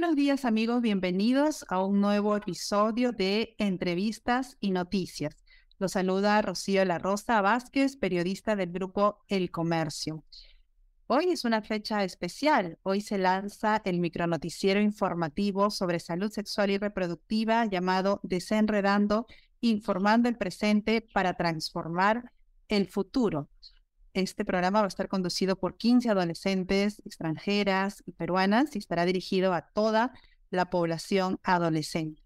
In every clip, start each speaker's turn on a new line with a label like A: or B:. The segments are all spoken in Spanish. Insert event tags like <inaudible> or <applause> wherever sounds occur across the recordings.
A: Buenos días amigos, bienvenidos a un nuevo episodio de Entrevistas y Noticias. Los saluda Rocío La Rosa Vázquez, periodista del grupo El Comercio. Hoy es una fecha especial. Hoy se lanza el micronoticiero informativo sobre salud sexual y reproductiva llamado Desenredando, informando el presente para transformar el futuro. Este programa va a estar conducido por 15 adolescentes extranjeras y peruanas y estará dirigido a toda la población adolescente.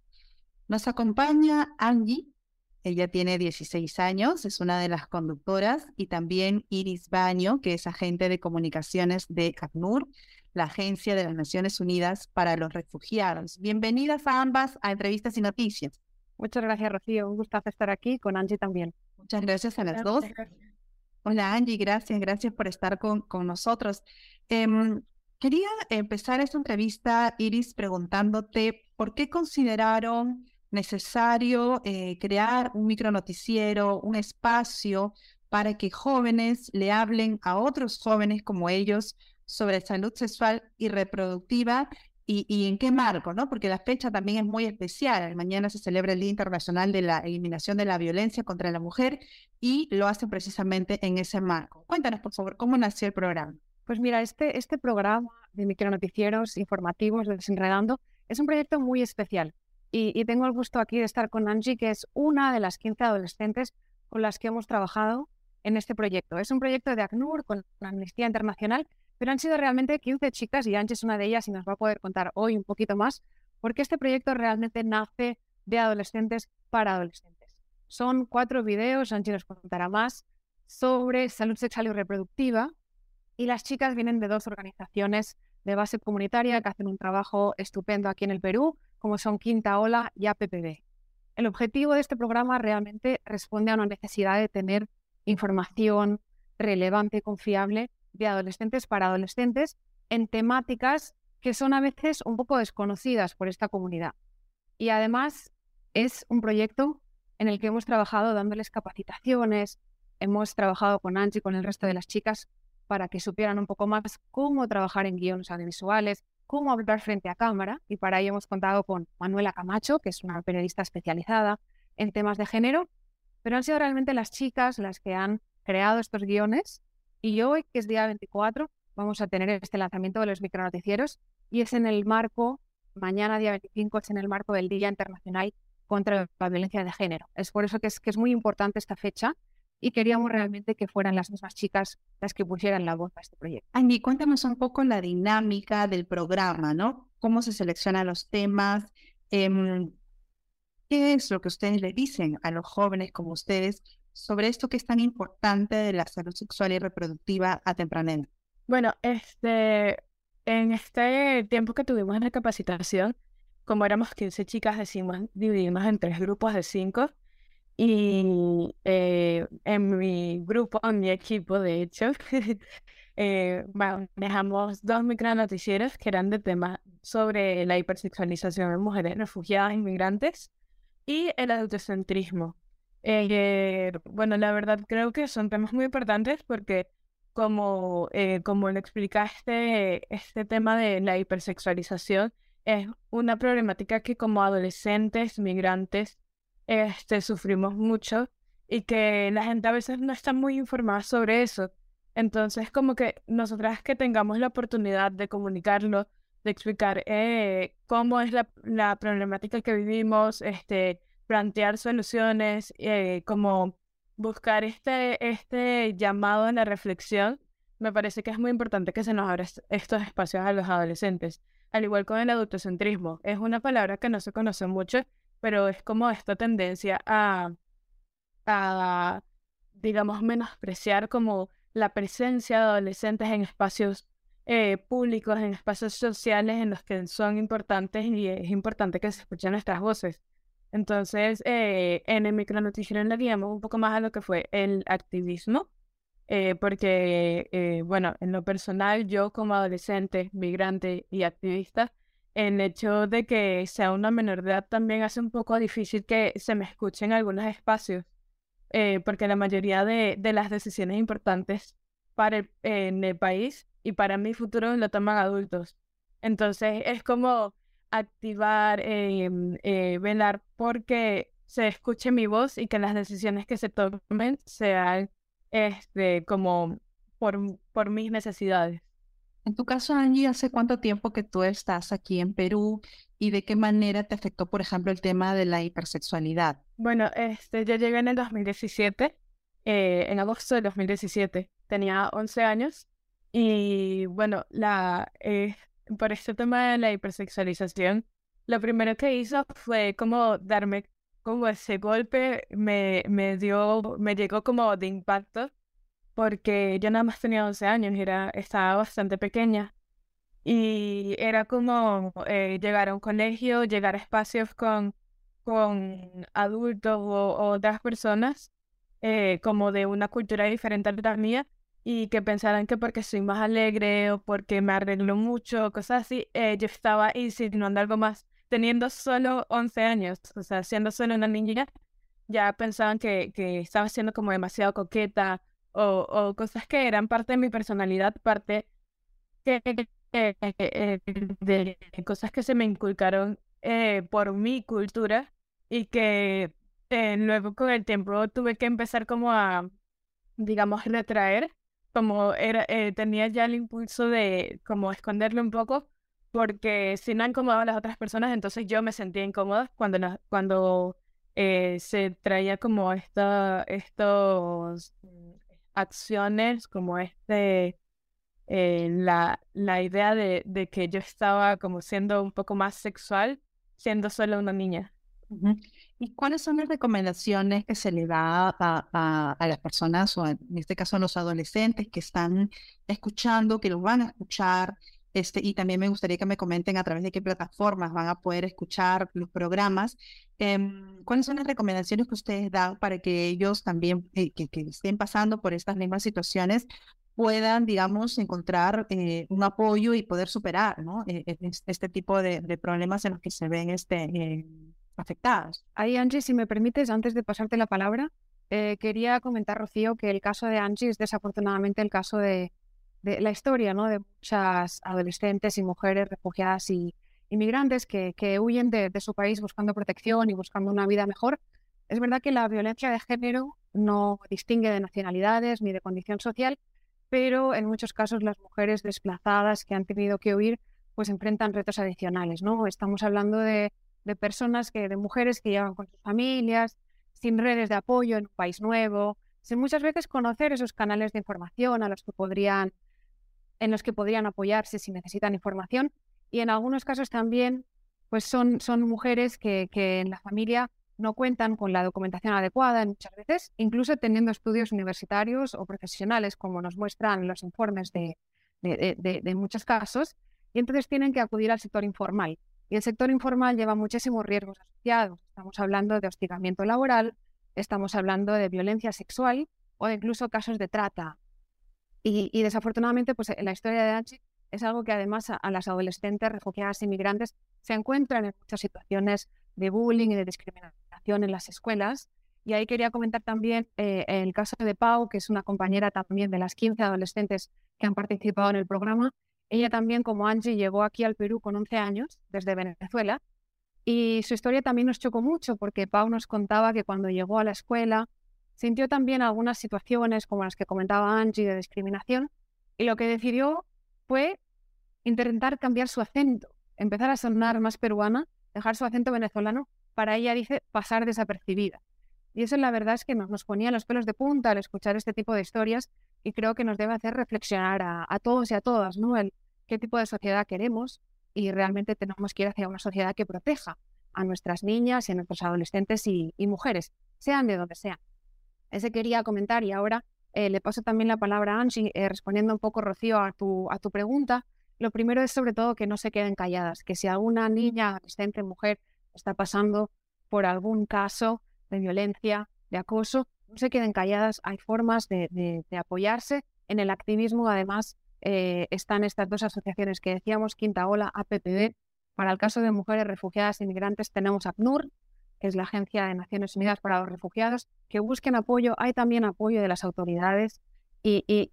A: Nos acompaña Angie, ella tiene 16 años, es una de las conductoras, y también Iris Baño, que es agente de comunicaciones de ACNUR, la Agencia de las Naciones Unidas para los Refugiados. Bienvenidas a ambas a Entrevistas y Noticias.
B: Muchas gracias, Rocío. Un gusto estar aquí con Angie también.
A: Muchas gracias a las dos. Hola Angie, gracias, gracias por estar con, con nosotros. Em, quería empezar esta entrevista, Iris, preguntándote por qué consideraron necesario eh, crear un micronoticiero, un espacio para que jóvenes le hablen a otros jóvenes como ellos sobre salud sexual y reproductiva y, en qué marco, ¿no? Porque la fecha también es muy especial. Mañana se celebra el Día Internacional de la Eliminación de la Violencia contra la Mujer y lo hacen precisamente en ese marco. Cuéntanos, por favor, cómo nació el programa.
B: Pues mira, este, este programa de micronoticieros informativos de Desenredando es un proyecto muy especial y, y, tengo el gusto aquí de estar con Angie, que es una de las 15 adolescentes con las que hemos trabajado en este proyecto. Es un proyecto de ACNUR con Amnistía Internacional pero han sido realmente 15 chicas y Anche es una de ellas y nos va a poder contar hoy un poquito más, porque este proyecto realmente nace de adolescentes para adolescentes. Son cuatro videos, Anche nos contará más, sobre salud sexual y reproductiva, y las chicas vienen de dos organizaciones de base comunitaria que hacen un trabajo estupendo aquí en el Perú, como son Quinta Ola y APPD. El objetivo de este programa realmente responde a una necesidad de tener información relevante y confiable de adolescentes para adolescentes en temáticas que son a veces un poco desconocidas por esta comunidad. Y además es un proyecto en el que hemos trabajado dándoles capacitaciones, hemos trabajado con Angie y con el resto de las chicas para que supieran un poco más cómo trabajar en guiones audiovisuales, cómo hablar frente a cámara, y para ello hemos contado con Manuela Camacho, que es una periodista especializada en temas de género, pero han sido realmente las chicas las que han creado estos guiones y hoy, que es día 24, vamos a tener este lanzamiento de los micronoticieros y es en el marco, mañana día 25, es en el marco del Día Internacional contra la Violencia de Género. Es por eso que es, que es muy importante esta fecha y queríamos realmente que fueran las mismas chicas las que pusieran la voz a este proyecto.
A: Angie, cuéntanos un poco la dinámica del programa, ¿no? ¿Cómo se seleccionan los temas? Em, ¿Qué es lo que ustedes le dicen a los jóvenes como ustedes sobre esto que es tan importante de la salud sexual y reproductiva a temprana edad?
C: Bueno, este, en este tiempo que tuvimos en la capacitación, como éramos 15 chicas, decimos dividimos en tres grupos de cinco. Y eh, en mi grupo, en mi equipo, de hecho, <laughs> eh, dos micronoticieros que eran de temas sobre la hipersexualización de mujeres refugiadas, inmigrantes y el adultocentrismo. Eh, bueno, la verdad creo que son temas muy importantes porque como, eh, como lo explicaste, este tema de la hipersexualización es una problemática que como adolescentes, migrantes, este, sufrimos mucho y que la gente a veces no está muy informada sobre eso. Entonces, como que nosotras que tengamos la oportunidad de comunicarlo, de explicar eh, cómo es la, la problemática que vivimos, este, plantear soluciones, eh, como buscar este, este llamado a la reflexión, me parece que es muy importante que se nos abra estos espacios a los adolescentes. Al igual con el adultocentrismo, es una palabra que no se conoce mucho, pero es como esta tendencia a, a digamos, menospreciar como la presencia de adolescentes en espacios eh, públicos, en espacios sociales en los que son importantes y es importante que se escuchen nuestras voces. Entonces, eh, en el micronoticiero le guiamos un poco más a lo que fue el activismo, eh, porque, eh, bueno, en lo personal, yo como adolescente, migrante y activista, el hecho de que sea una menor de edad también hace un poco difícil que se me escuchen algunos espacios, porque la mayoría de, de, las decisiones importantes para el, en el país y para mi futuro lo toman adultos. Entonces, es como activar, em, eh, velar porque se escuche mi voz y que las decisiones que se tomen sean este, como por, por mis necesidades.
A: En tu caso, Angie, ¿hace cuánto tiempo que tú estás aquí en Perú y de qué manera te afectó, por ejemplo, el tema de la hipersexualidad?
C: Bueno, este, yo llegué en el 2017, eh, en agosto de 2017. Tenía 11 años y bueno, la, eh, por este tema de la hipersexualización, lo primero que hizo fue como darme como ese golpe, me, me dio, me llegó como de impacto, porque yo nada más tenía 11 años, era, estaba bastante pequeña. Y era como eh, llegar a un colegio, llegar a espacios con, con adultos o, otras personas, eh, como de una cultura diferente a la mía, y que pensaran que porque soy más alegre o porque me arreglo mucho, cosas así, eh, yo estaba insinuando algo más. Teniendo solo 11 años, o sea, siendo solo una niña, ya pensaban que, que estaba siendo como demasiado coqueta o, o cosas que eran parte de mi personalidad, parte que, eh, de cosas que se me inculcaron eh, por mi cultura y que luego con el tiempo tuve que empezar como a, digamos, retraer como era, eh, tenía ya el impulso de como esconderlo un poco, porque si no incomodaba a las otras personas, entonces yo me sentía incómoda cuando, cuando eh, se traía como esta, estos mm, acciones, como este, eh, la, la idea de, de que yo estaba como siendo un poco más sexual, siendo solo una niña.
A: ¿Y cuáles son las recomendaciones que se le da a, las personas, o en este caso a los adolescentes que están escuchando, que los van a escuchar? Este, y también me gustaría que me comenten a través de qué plataformas van a poder escuchar los programas. Em, ¿Cuáles son las recomendaciones que ustedes dan para que ellos también, eh, que, estén pasando por estas mismas situaciones, puedan, digamos, encontrar eh, un apoyo y poder superar ¿no? E, e, este tipo de, problemas en los que se ven este, afectadas.
B: Ahí, Angie, si me permites, antes de pasarte la palabra, eh, quería comentar, Rocío, que el caso de Angie es desafortunadamente el caso de, la historia ¿no? de muchas adolescentes y mujeres refugiadas y inmigrantes que, que huyen de, su país buscando protección y buscando una vida mejor. Es verdad que la violencia de género no distingue de nacionalidades ni de condición social, pero en muchos casos las mujeres desplazadas que han tenido que huir pues enfrentan retos adicionales, ¿no? Estamos hablando de de personas que, de mujeres que llegan con sus familias, sin redes de apoyo en un país nuevo, sin muchas veces conocer esos canales de información a los que podrían, en los que podrían apoyarse si necesitan información. Y en algunos casos también, pues son, son mujeres que, que en la familia no cuentan con la documentación adecuada muchas veces, incluso teniendo estudios universitarios o profesionales, como nos muestran los informes de, de muchos casos, y entonces tienen que acudir al sector informal. Y el sector informal lleva muchísimos riesgos asociados. Estamos hablando de hostigamiento laboral, estamos hablando de violencia sexual o incluso casos de trata. Y, desafortunadamente, pues la historia de Anchi es algo que además a, las adolescentes refugiadas inmigrantes se encuentran en muchas situaciones de bullying y de discriminación en las escuelas. Y ahí quería comentar también eh, el caso de Pau, que es una compañera también de las 15 adolescentes que han participado en el programa ella también, como Angie, llegó aquí al Perú con 11 años, desde Venezuela, y su historia también nos chocó mucho porque Pau nos contaba que cuando llegó a la escuela sintió también algunas situaciones como las que comentaba Angie de discriminación y lo que decidió fue intentar cambiar su acento, empezar a sonar más peruana, dejar su acento venezolano para ella, dice, pasar desapercibida. Y eso la verdad es que nos, ponía los pelos de punta al escuchar este tipo de historias y creo que nos debe hacer reflexionar a, todos y a todas, ¿no? Qué tipo de sociedad queremos y realmente tenemos que ir hacia una sociedad que proteja a nuestras niñas y a nuestros adolescentes y, mujeres, sean de donde sean. Ese quería comentar y ahora eh, le paso también la palabra a Angie, eh, respondiendo un poco, Rocío, a tu, a tu pregunta. Lo primero es sobre todo que no se queden calladas, que si alguna niña, adolescente, mujer está pasando por algún caso de violencia, de acoso, no se queden calladas. Hay formas de apoyarse en el activismo, además, eh, están estas dos asociaciones que decíamos, Quinta Ola, APPD. Para el caso de mujeres refugiadas e inmigrantes tenemos ACNUR, que es la Agencia de Naciones Unidas para los Refugiados, que busquen apoyo. Hay también apoyo de las autoridades y,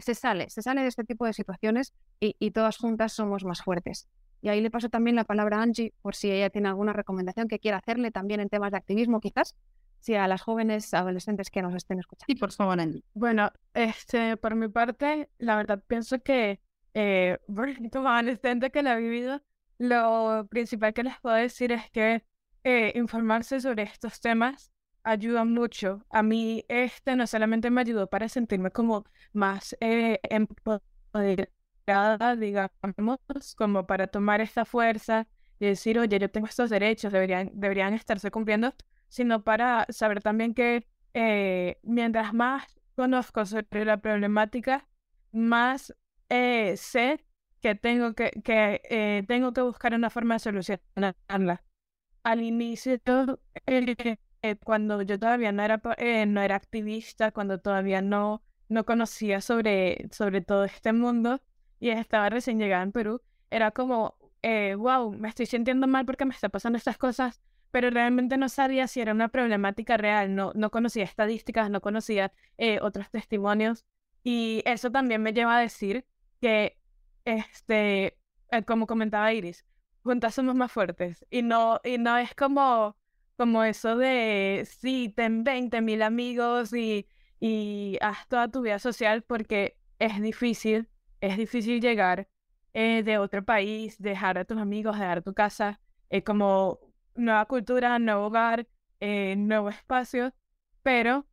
B: se sale, se sale de este tipo de situaciones y, todas juntas somos más fuertes. Y ahí le paso también la palabra a Angie por si ella tiene alguna recomendación que quiera hacerle también en temas de activismo, quizás, si a las jóvenes adolescentes que nos estén escuchando.
A: Sí, por favor, Angie.
C: Bueno, este, por mi parte, la verdad pienso que eh, <laughs> como adolescente que la he vivido, lo principal que les puedo decir es que eh, informarse sobre estos temas ayuda mucho. A mí este no solamente me ayudó para sentirme como más eh, digamos, como para tomar esta fuerza y decir, oye, yo tengo estos derechos, deberían, deberían estarse cumpliendo, sino para saber también que eh, mientras más conozco sobre la problemática, más eh, sé que tengo que, que eh, tengo que buscar una forma de solucionarla. Al inicio, cuando yo todavía no era, no era activista, cuando todavía no, no conocía sobre, sobre todo este mundo, y estaba recién llegada en Perú, era como, wow, me estoy sintiendo mal porque me está pasando estas cosas, pero realmente no sabía si era una problemática real, no, no conocía estadísticas, no conocía eh, otros testimonios. Y eso también me lleva a decir que, este, eh, como comentaba Iris, juntas somos más fuertes. Y no, y no es como, como eso de, sí, ten 20 mil amigos y, y haz toda tu vida social porque es difícil es difícil llegar eh, de otro país, dejar a tus amigos, dejar tu casa, eh, como nueva cultura, nuevo hogar, eh, nuevo espacio, pero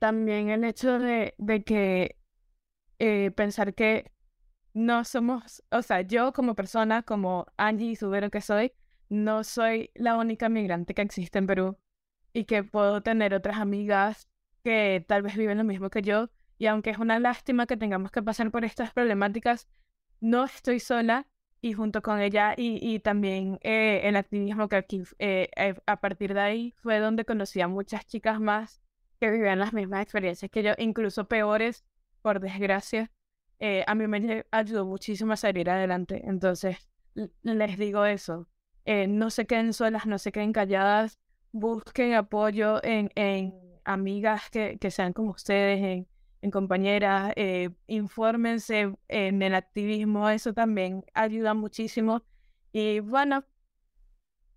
C: también el hecho de, de que pensar que no somos, o sea, yo como persona, como Angie Subero que soy, no soy la única migrante que existe en Perú y que puedo tener otras amigas que tal vez viven lo mismo que yo y aunque es una lástima que tengamos que pasar por estas problemáticas, no estoy sola y junto con ella y, también eh, el activismo que aquí, eh, eh, a partir de ahí fue donde conocí a muchas chicas más que vivían las mismas experiencias que yo, incluso peores, por desgracia. a mí me ayudó muchísimo a salir adelante. Entonces, les digo eso. no se queden solas, no se queden calladas, busquen apoyo en, en amigas que, que sean como ustedes, en, en compañeras, eh, infórmense en el activismo, eso también ayuda muchísimo. Y bueno,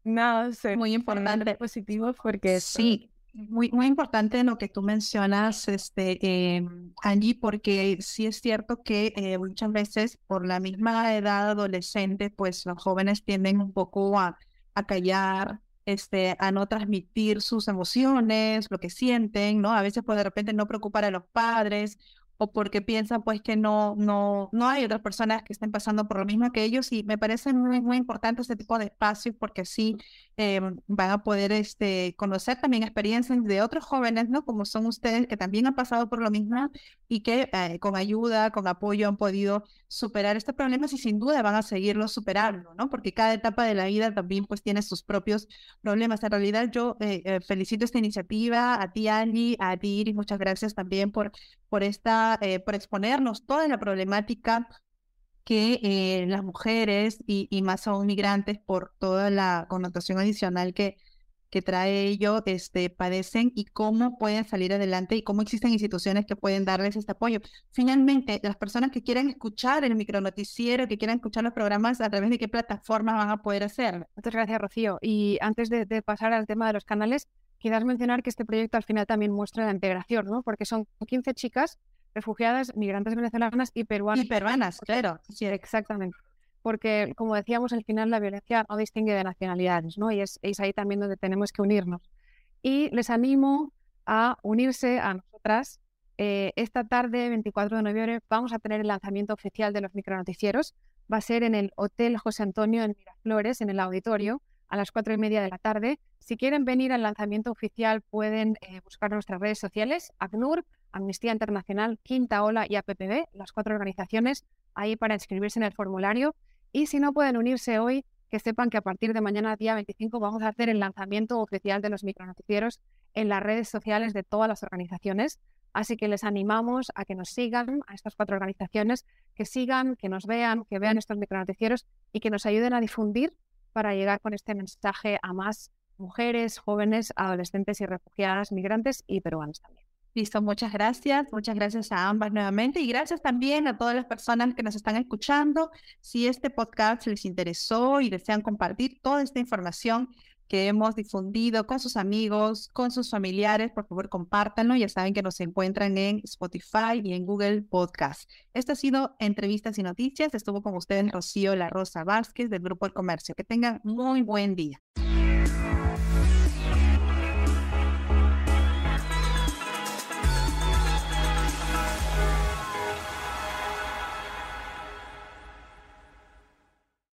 C: nada, sé,
A: muy importante.
C: Positivo porque
A: sí, muy, muy importante lo que tú mencionas, este, eh, Angie, porque sí es cierto que eh, muchas veces por la misma edad adolescente, pues los jóvenes tienden un poco a, a callar, este, a no transmitir sus emociones, lo que sienten, ¿no? A veces pues de repente no preocupar a los padres o porque piensan pues que no, no, no hay otras personas que estén pasando por lo mismo que ellos y me parece muy, muy importante este tipo de espacios porque sí eh, van a poder este, conocer también experiencias de otros jóvenes, ¿no? Como son ustedes que también han pasado por lo mismo y que eh, con ayuda, con apoyo han podido superar estos problemas y sin duda van a seguirlo superando, ¿no? Porque cada etapa de la vida también pues tiene sus propios problemas. En realidad yo eh, felicito esta iniciativa, a ti Angie, a ti Iris, muchas gracias también por, por, esta, por exponernos toda la problemática que eh, las mujeres y, y, más aún migrantes por toda la connotación adicional que, que trae ello, este, padecen y cómo pueden salir adelante y cómo existen instituciones que pueden darles este apoyo. Finalmente, las personas que quieran escuchar el micronoticiero, que quieran escuchar los programas, ¿a través de qué plataformas van a poder hacer?
B: Muchas gracias, Rocío. Y antes de, de pasar al tema de los canales, quizás mencionar que este proyecto al final también muestra la integración, ¿no? Porque son 15 chicas refugiadas, migrantes venezolanas y peruanas.
A: Y peruanas, claro.
B: Sí, exactamente. Porque, como decíamos, al final la violencia no distingue de nacionalidades, ¿no? Y es, es ahí también donde tenemos que unirnos. Y les animo a unirse a nosotras. Eh, esta tarde, 24 de noviembre, vamos a tener el lanzamiento oficial de los micronoticieros. Va a ser en el Hotel José Antonio en Miraflores, en el auditorio, a las cuatro y media de la tarde. Si quieren venir al lanzamiento oficial, pueden eh, buscar nuestras redes sociales, ACNUR, Amnistía Internacional, Quinta Ola y APPB, las cuatro organizaciones, ahí para inscribirse en el formulario. Y si no pueden unirse hoy, que sepan que a partir de mañana, día 25, vamos a hacer el lanzamiento oficial de los micronoticieros en las redes sociales de todas las organizaciones. Así que les animamos a que nos sigan, a estas cuatro organizaciones, que sigan, que nos vean, que vean estos micronoticieros y que nos ayuden a difundir para llegar con este mensaje a más mujeres, jóvenes, adolescentes y refugiadas, migrantes y peruanos también.
A: Listo, muchas gracias. Muchas gracias a ambas nuevamente y gracias también a todas las personas que nos están escuchando. Si este podcast les interesó y desean compartir toda esta información que hemos difundido con sus amigos, con sus familiares, por favor compártanlo. Ya saben que nos encuentran en Spotify y en Google Podcast. Esto ha sido Entrevistas y Noticias. Estuvo con ustedes Rocío La Rosa Vázquez del Grupo El Comercio. Que tengan muy buen día.